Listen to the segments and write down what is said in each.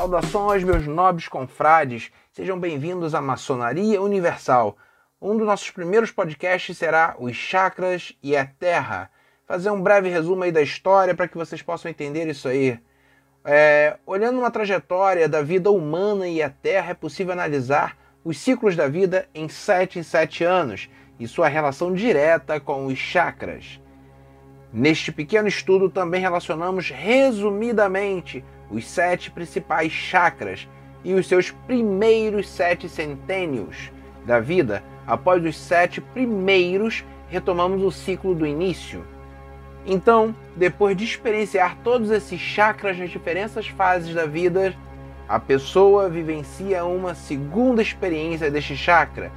Saudações, meus nobres confrades, sejam bem-vindos à Maçonaria Universal. Um dos nossos primeiros podcasts será os chakras e a Terra. Fazer um breve resumo aí da história para que vocês possam entender isso aí. É, olhando uma trajetória da vida humana e a Terra, é possível analisar os ciclos da vida em sete em sete anos e sua relação direta com os chakras. Neste pequeno estudo também relacionamos resumidamente os sete principais chakras e os seus primeiros sete centênios da vida. Após os sete primeiros, retomamos o ciclo do início. Então, depois de experienciar todos esses chakras nas diferentes fases da vida, a pessoa vivencia uma segunda experiência deste chakra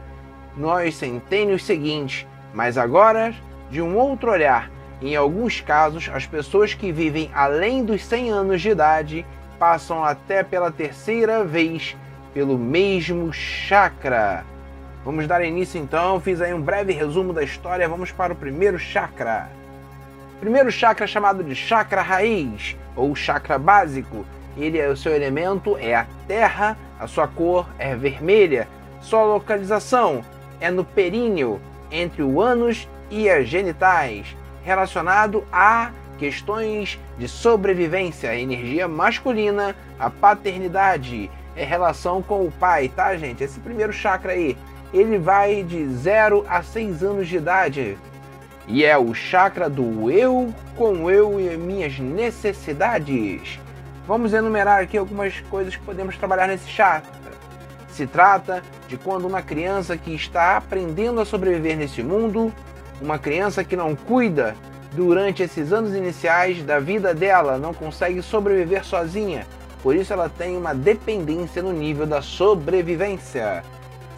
nos centênios seguintes, mas agora de um outro olhar. Em alguns casos, as pessoas que vivem além dos 100 anos de idade passam até pela terceira vez pelo mesmo chakra. Vamos dar início então, fiz aí um breve resumo da história, vamos para o primeiro chakra. Primeiro chakra chamado de chakra raiz ou chakra básico. Ele é o seu elemento é a terra, a sua cor é vermelha, sua localização é no períneo entre o ânus e as genitais, relacionado a questões de sobrevivência, energia masculina, a paternidade, é relação com o pai, tá, gente? Esse primeiro chakra aí, ele vai de 0 a 6 anos de idade. E é o chakra do eu com eu e minhas necessidades. Vamos enumerar aqui algumas coisas que podemos trabalhar nesse chakra. Se trata de quando uma criança que está aprendendo a sobreviver nesse mundo, uma criança que não cuida durante esses anos iniciais da vida dela, não consegue sobreviver sozinha, por isso ela tem uma dependência no nível da sobrevivência.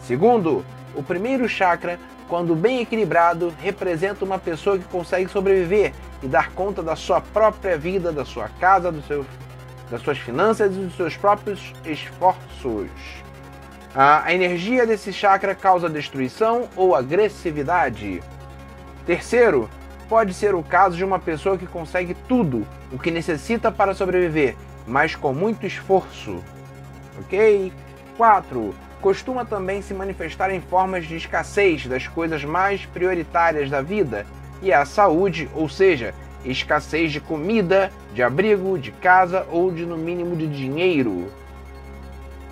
Segundo, o primeiro chakra, quando bem equilibrado, representa uma pessoa que consegue sobreviver e dar conta da sua própria vida, da sua casa, do seu, das suas finanças e dos seus próprios esforços. A energia desse chakra causa destruição ou agressividade. Terceiro, pode ser o caso de uma pessoa que consegue tudo o que necessita para sobreviver, mas com muito esforço. Ok? 4. Costuma também se manifestar em formas de escassez das coisas mais prioritárias da vida e a saúde, ou seja, escassez de comida, de abrigo, de casa ou de no mínimo de dinheiro.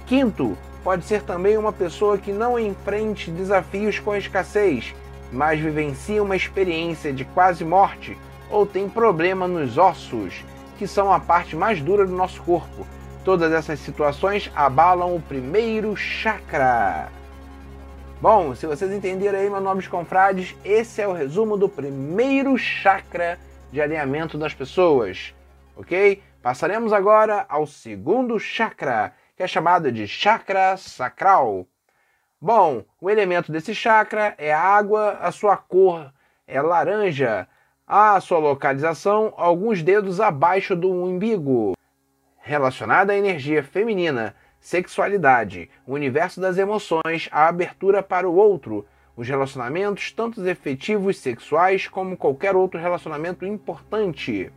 Quinto, pode ser também uma pessoa que não enfrente desafios com escassez, mas vivencia uma experiência de quase morte ou tem problema nos ossos, que são a parte mais dura do nosso corpo. Todas essas situações abalam o primeiro chakra. Bom, se vocês entenderam aí, meus nobres confrades, esse é o resumo do primeiro chakra de alinhamento das pessoas, ok? Passaremos agora ao segundo chakra, que é chamado de chakra sacral. Bom, o elemento desse chakra é a água, a sua cor é laranja, a sua localização alguns dedos abaixo do umbigo, relacionada à energia feminina, sexualidade, o universo das emoções, a abertura para o outro, os relacionamentos, tanto os efetivos sexuais como qualquer outro relacionamento importante.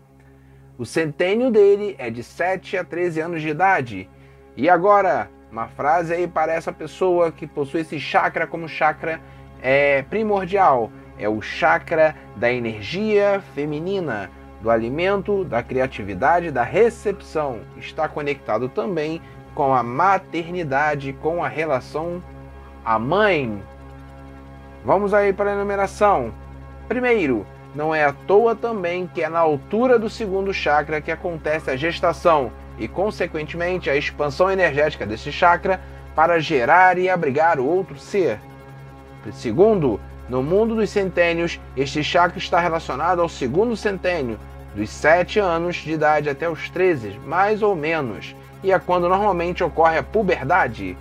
O centênio dele é de 7 a 13 anos de idade. E agora, uma frase aí para essa pessoa que possui esse chakra como chakra é primordial. É o chakra da energia feminina, do alimento, da criatividade, da recepção. Está conectado também com a maternidade, com a relação à mãe. Vamos aí para a enumeração. Primeiro, não é à toa também que é na altura do segundo chakra que acontece a gestação e, consequentemente, a expansão energética desse chakra para gerar e abrigar o outro ser. Segundo, no mundo dos centênios, este chakra está relacionado ao segundo centênio, dos 7 anos de idade até os 13, mais ou menos, e é quando normalmente ocorre a puberdade.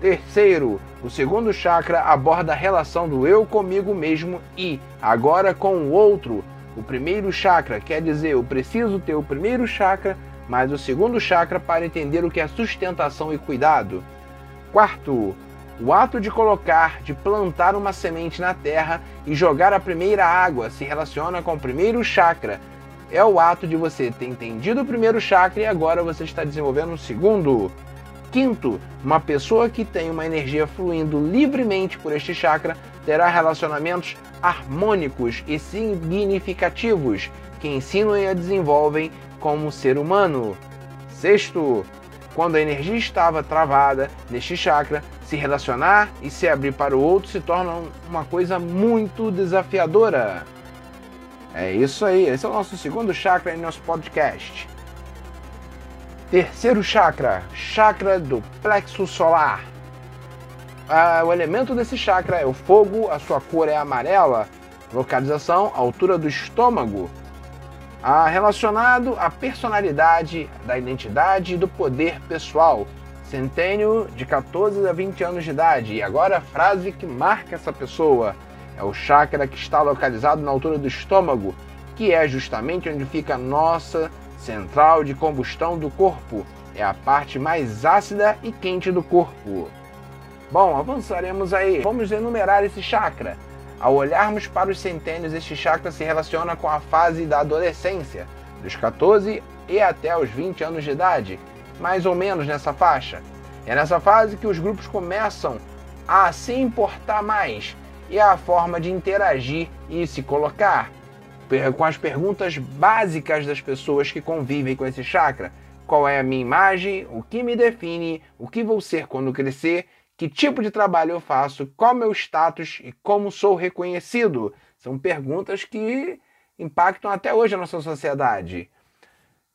Terceiro, o segundo chakra aborda a relação do eu comigo mesmo e, agora com o outro. O primeiro chakra quer dizer eu preciso ter o primeiro chakra mas o segundo chakra para entender o que é sustentação e cuidado. Quarto, o ato de colocar, de plantar uma semente na terra e jogar a primeira água se relaciona com o primeiro chakra, é o ato de você ter entendido o primeiro chakra e agora você está desenvolvendo o segundo. Quinto, uma pessoa que tem uma energia fluindo livremente por este chakra terá relacionamentos harmônicos e significativos que ensinam e desenvolvem como ser humano. Sexto, quando a energia estava travada neste chakra, se relacionar e se abrir para o outro se torna uma coisa muito desafiadora. É isso aí, esse é o nosso segundo chakra em nosso podcast. Terceiro chakra, chakra do plexo solar. Ah, o elemento desse chakra é o fogo, a sua cor é amarela, localização, altura do estômago. Ah, relacionado à personalidade, da identidade e do poder pessoal. Centênio de 14 a 20 anos de idade. E agora a frase que marca essa pessoa. É o chakra que está localizado na altura do estômago, que é justamente onde fica a nossa central de combustão do corpo. É a parte mais ácida e quente do corpo. Bom, avançaremos aí. Vamos enumerar esse chakra. Ao olharmos para os centênios, este chakra se relaciona com a fase da adolescência, dos 14 e até os 20 anos de idade, mais ou menos nessa faixa. É nessa fase que os grupos começam a se importar mais e a forma de interagir e se colocar com as perguntas básicas das pessoas que convivem com esse chakra. Qual é a minha imagem? O que me define? O que vou ser quando crescer? Que tipo de trabalho eu faço? Qual meu status e como sou reconhecido? São perguntas que impactam até hoje a nossa sociedade.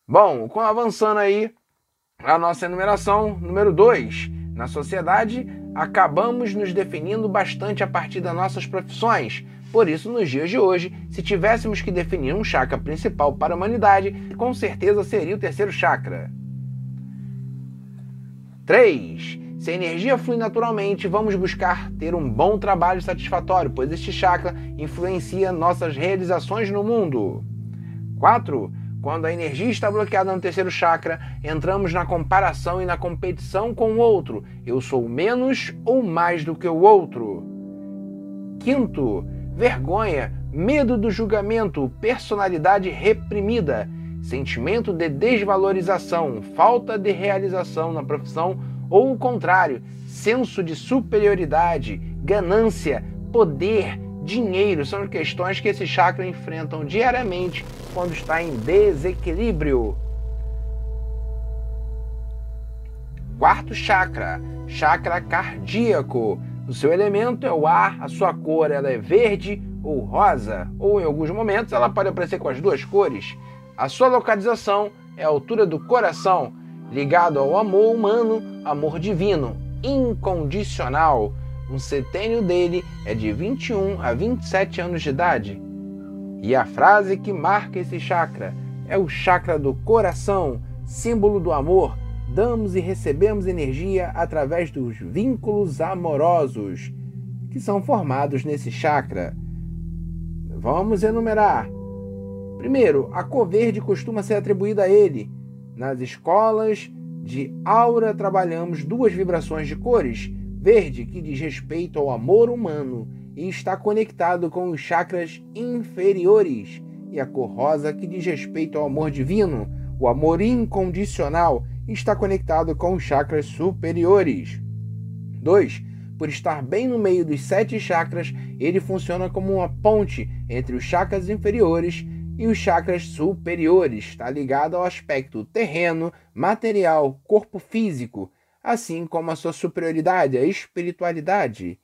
Bom, avançando aí a nossa enumeração número 2. Na sociedade, acabamos nos definindo bastante a partir das nossas profissões, por isso, nos dias de hoje, se tivéssemos que definir um chakra principal para a humanidade, com certeza seria o terceiro chakra. 3. Se a energia flui naturalmente, vamos buscar ter um bom trabalho satisfatório, pois este chakra influencia nossas realizações no mundo. 4. Quando a energia está bloqueada no terceiro chakra, entramos na comparação e na competição com o outro. Eu sou menos ou mais do que o outro. Quinto, vergonha, medo do julgamento, personalidade reprimida, sentimento de desvalorização, falta de realização na profissão ou o contrário, senso de superioridade, ganância, poder, dinheiro são questões que esse chakra enfrentam diariamente quando está em desequilíbrio. Quarto chakra, chakra cardíaco o seu elemento é o ar, a sua cor ela é verde ou rosa, ou em alguns momentos ela pode aparecer com as duas cores. A sua localização é a altura do coração, ligado ao amor humano, amor divino, incondicional. Um setênio dele é de 21 a 27 anos de idade. E a frase que marca esse chakra é o chakra do coração, símbolo do amor, damos e recebemos energia através dos vínculos amorosos que são formados nesse chakra. Vamos enumerar. Primeiro, a cor verde costuma ser atribuída a ele. Nas escolas de aura trabalhamos duas vibrações de cores: verde, que diz respeito ao amor humano e está conectado com os chakras inferiores, e a cor rosa, que diz respeito ao amor divino, o amor incondicional está conectado com os chakras superiores. 2. Por estar bem no meio dos sete chakras, ele funciona como uma ponte entre os chakras inferiores e os chakras superiores. Está ligado ao aspecto terreno, material, corpo físico, assim como a sua superioridade, a espiritualidade.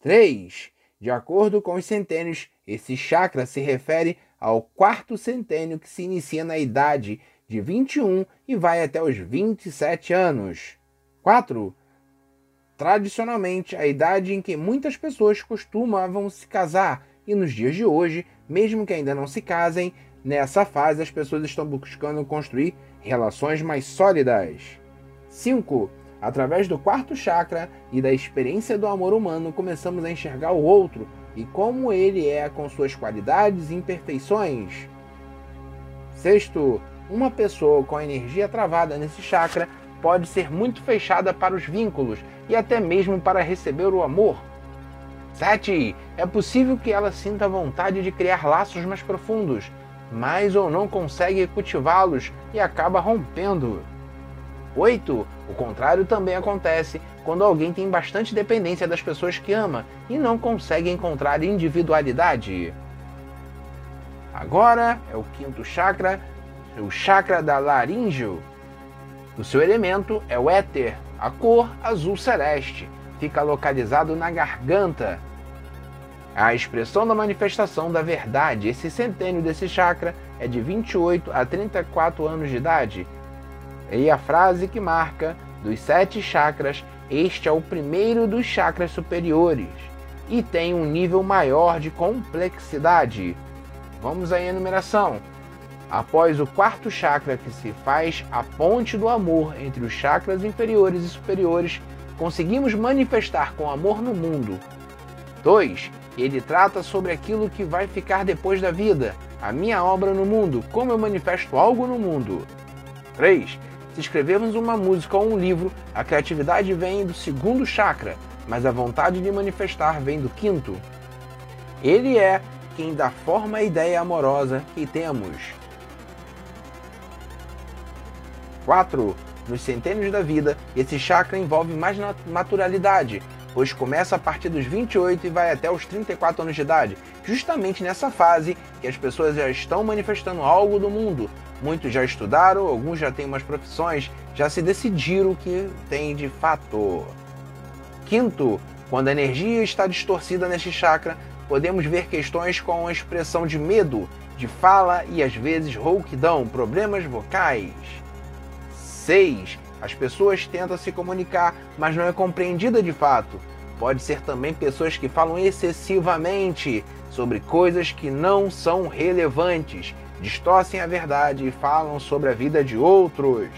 3. De acordo com os centênios, esse chakra se refere ao quarto centênio que se inicia na idade de 21 e vai até os 27 anos. 4. Tradicionalmente, a idade em que muitas pessoas costumavam se casar, e nos dias de hoje, mesmo que ainda não se casem, nessa fase as pessoas estão buscando construir relações mais sólidas. 5. Através do quarto chakra e da experiência do amor humano, começamos a enxergar o outro e como ele é com suas qualidades e imperfeições. Sexto, uma pessoa com a energia travada nesse chakra pode ser muito fechada para os vínculos e até mesmo para receber o amor. 7. É possível que ela sinta vontade de criar laços mais profundos, mas ou não consegue cultivá-los e acaba rompendo. 8. O contrário também acontece quando alguém tem bastante dependência das pessoas que ama e não consegue encontrar individualidade. Agora é o quinto chakra, o chakra da laringe. O seu elemento é o éter, a cor azul celeste. Fica localizado na garganta. A expressão da manifestação da verdade. Esse centênio desse chakra é de 28 a 34 anos de idade. E a frase que marca dos sete chakras, este é o primeiro dos chakras superiores e tem um nível maior de complexidade. Vamos à enumeração. Após o quarto chakra, que se faz a ponte do amor entre os chakras inferiores e superiores, conseguimos manifestar com amor no mundo. 2. Ele trata sobre aquilo que vai ficar depois da vida, a minha obra no mundo, como eu manifesto algo no mundo. 3. Se escrevermos uma música ou um livro, a criatividade vem do segundo chakra, mas a vontade de manifestar vem do quinto. Ele é quem dá forma à ideia amorosa que temos. 4. Nos centênios da vida, esse chakra envolve mais naturalidade, pois começa a partir dos 28 e vai até os 34 anos de idade, justamente nessa fase que as pessoas já estão manifestando algo do mundo. Muitos já estudaram, alguns já têm umas profissões, já se decidiram o que tem de fato. Quinto, quando a energia está distorcida neste chakra, podemos ver questões com a expressão de medo, de fala e às vezes rouquidão, problemas vocais. 6. As pessoas tentam se comunicar, mas não é compreendida de fato. Pode ser também pessoas que falam excessivamente sobre coisas que não são relevantes, distorcem a verdade e falam sobre a vida de outros.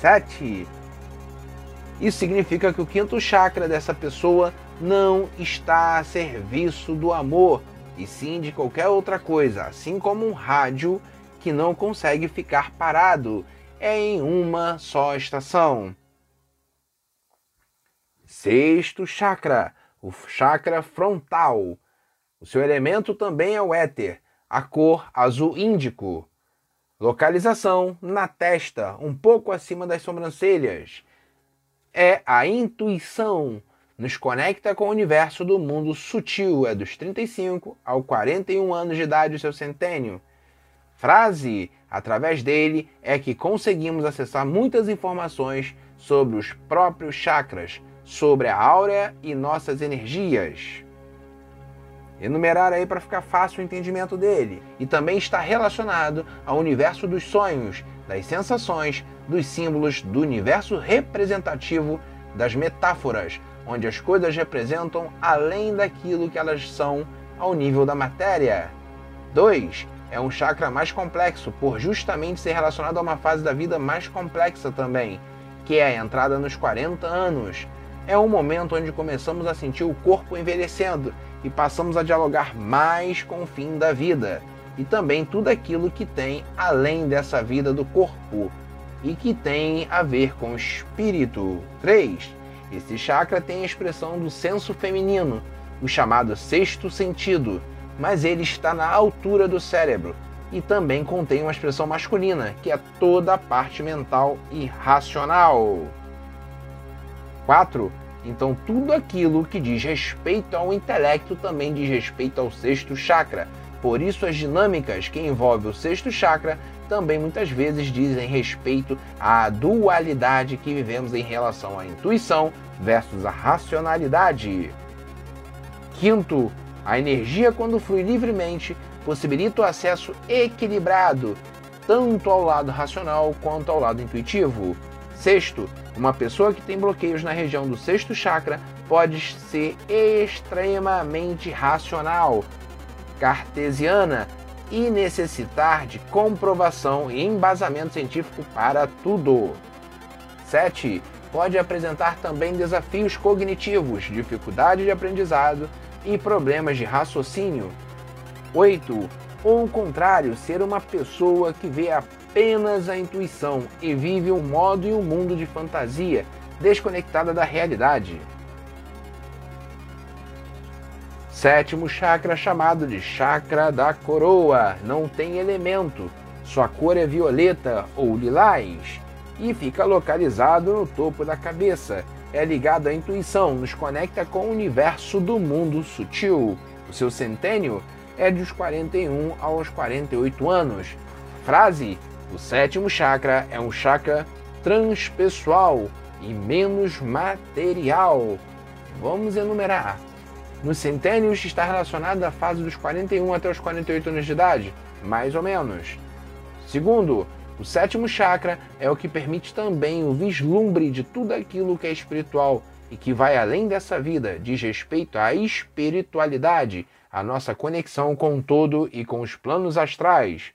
7. Isso significa que o quinto chakra dessa pessoa não está a serviço do amor, e sim de qualquer outra coisa, assim como um rádio que não consegue ficar parado em uma só estação. Sexto chakra, o chakra frontal. O seu elemento também é o éter, a cor azul índico. Localização na testa, um pouco acima das sobrancelhas. É a intuição. Nos conecta com o universo do mundo sutil, é dos 35 ao 41 anos de idade o seu centênio. Frase: através dele é que conseguimos acessar muitas informações sobre os próprios chakras, sobre a áurea e nossas energias. Enumerar aí para ficar fácil o entendimento dele. E também está relacionado ao universo dos sonhos, das sensações, dos símbolos, do universo representativo, das metáforas, onde as coisas representam além daquilo que elas são ao nível da matéria. 2 é um chakra mais complexo, por justamente ser relacionado a uma fase da vida mais complexa também, que é a entrada nos 40 anos. É um momento onde começamos a sentir o corpo envelhecendo e passamos a dialogar mais com o fim da vida e também tudo aquilo que tem além dessa vida do corpo e que tem a ver com o espírito. 3. Esse chakra tem a expressão do senso feminino, o chamado sexto sentido mas ele está na altura do cérebro e também contém uma expressão masculina, que é toda a parte mental e racional. 4. Então, tudo aquilo que diz respeito ao intelecto também diz respeito ao sexto chakra. Por isso, as dinâmicas que envolvem o sexto chakra também muitas vezes dizem respeito à dualidade que vivemos em relação à intuição versus a racionalidade. Quinto, a energia, quando flui livremente, possibilita o acesso equilibrado, tanto ao lado racional quanto ao lado intuitivo. Sexto, uma pessoa que tem bloqueios na região do sexto chakra pode ser extremamente racional, cartesiana e necessitar de comprovação e embasamento científico para tudo. 7. Pode apresentar também desafios cognitivos, dificuldade de aprendizado e problemas de raciocínio. 8. Ou o contrário, ser uma pessoa que vê apenas a intuição e vive um modo e um mundo de fantasia, desconectada da realidade. sétimo chakra, chamado de chakra da coroa, não tem elemento. Sua cor é violeta ou lilás e fica localizado no topo da cabeça. É ligado à intuição, nos conecta com o universo do mundo sutil. O seu centênio é dos 41 aos 48 anos. Frase: O sétimo chakra é um chakra transpessoal e menos material. Vamos enumerar. Nos centênios está relacionado à fase dos 41 até os 48 anos de idade, mais ou menos. Segundo, o sétimo chakra é o que permite também o vislumbre de tudo aquilo que é espiritual e que vai além dessa vida, diz respeito à espiritualidade, a nossa conexão com o todo e com os planos astrais.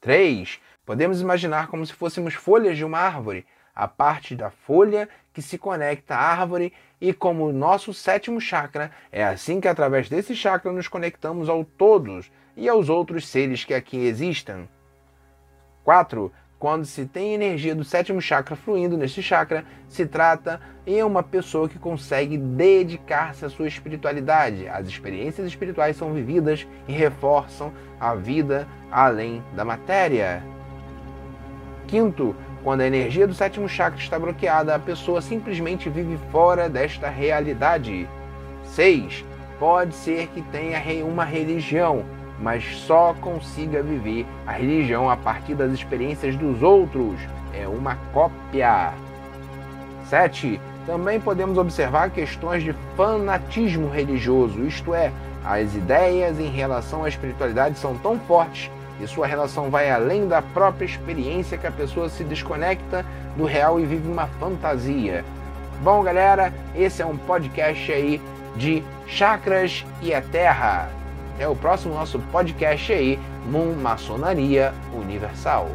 3. Podemos imaginar como se fôssemos folhas de uma árvore, a parte da folha que se conecta à árvore e como o nosso sétimo chakra, é assim que através desse chakra nos conectamos ao todos e aos outros seres que aqui existam. 4. Quando se tem energia do sétimo chakra fluindo neste chakra, se trata em uma pessoa que consegue dedicar-se à sua espiritualidade. As experiências espirituais são vividas e reforçam a vida além da matéria. Quinto, quando a energia do sétimo chakra está bloqueada, a pessoa simplesmente vive fora desta realidade. 6. Pode ser que tenha uma religião, mas só consiga viver a religião a partir das experiências dos outros. É uma cópia. 7. Também podemos observar questões de fanatismo religioso, isto é, as ideias em relação à espiritualidade são tão fortes e sua relação vai além da própria experiência que a pessoa se desconecta do real e vive uma fantasia. Bom, galera, esse é um podcast aí de chakras e a terra. Até o próximo nosso podcast aí, Moon Maçonaria Universal.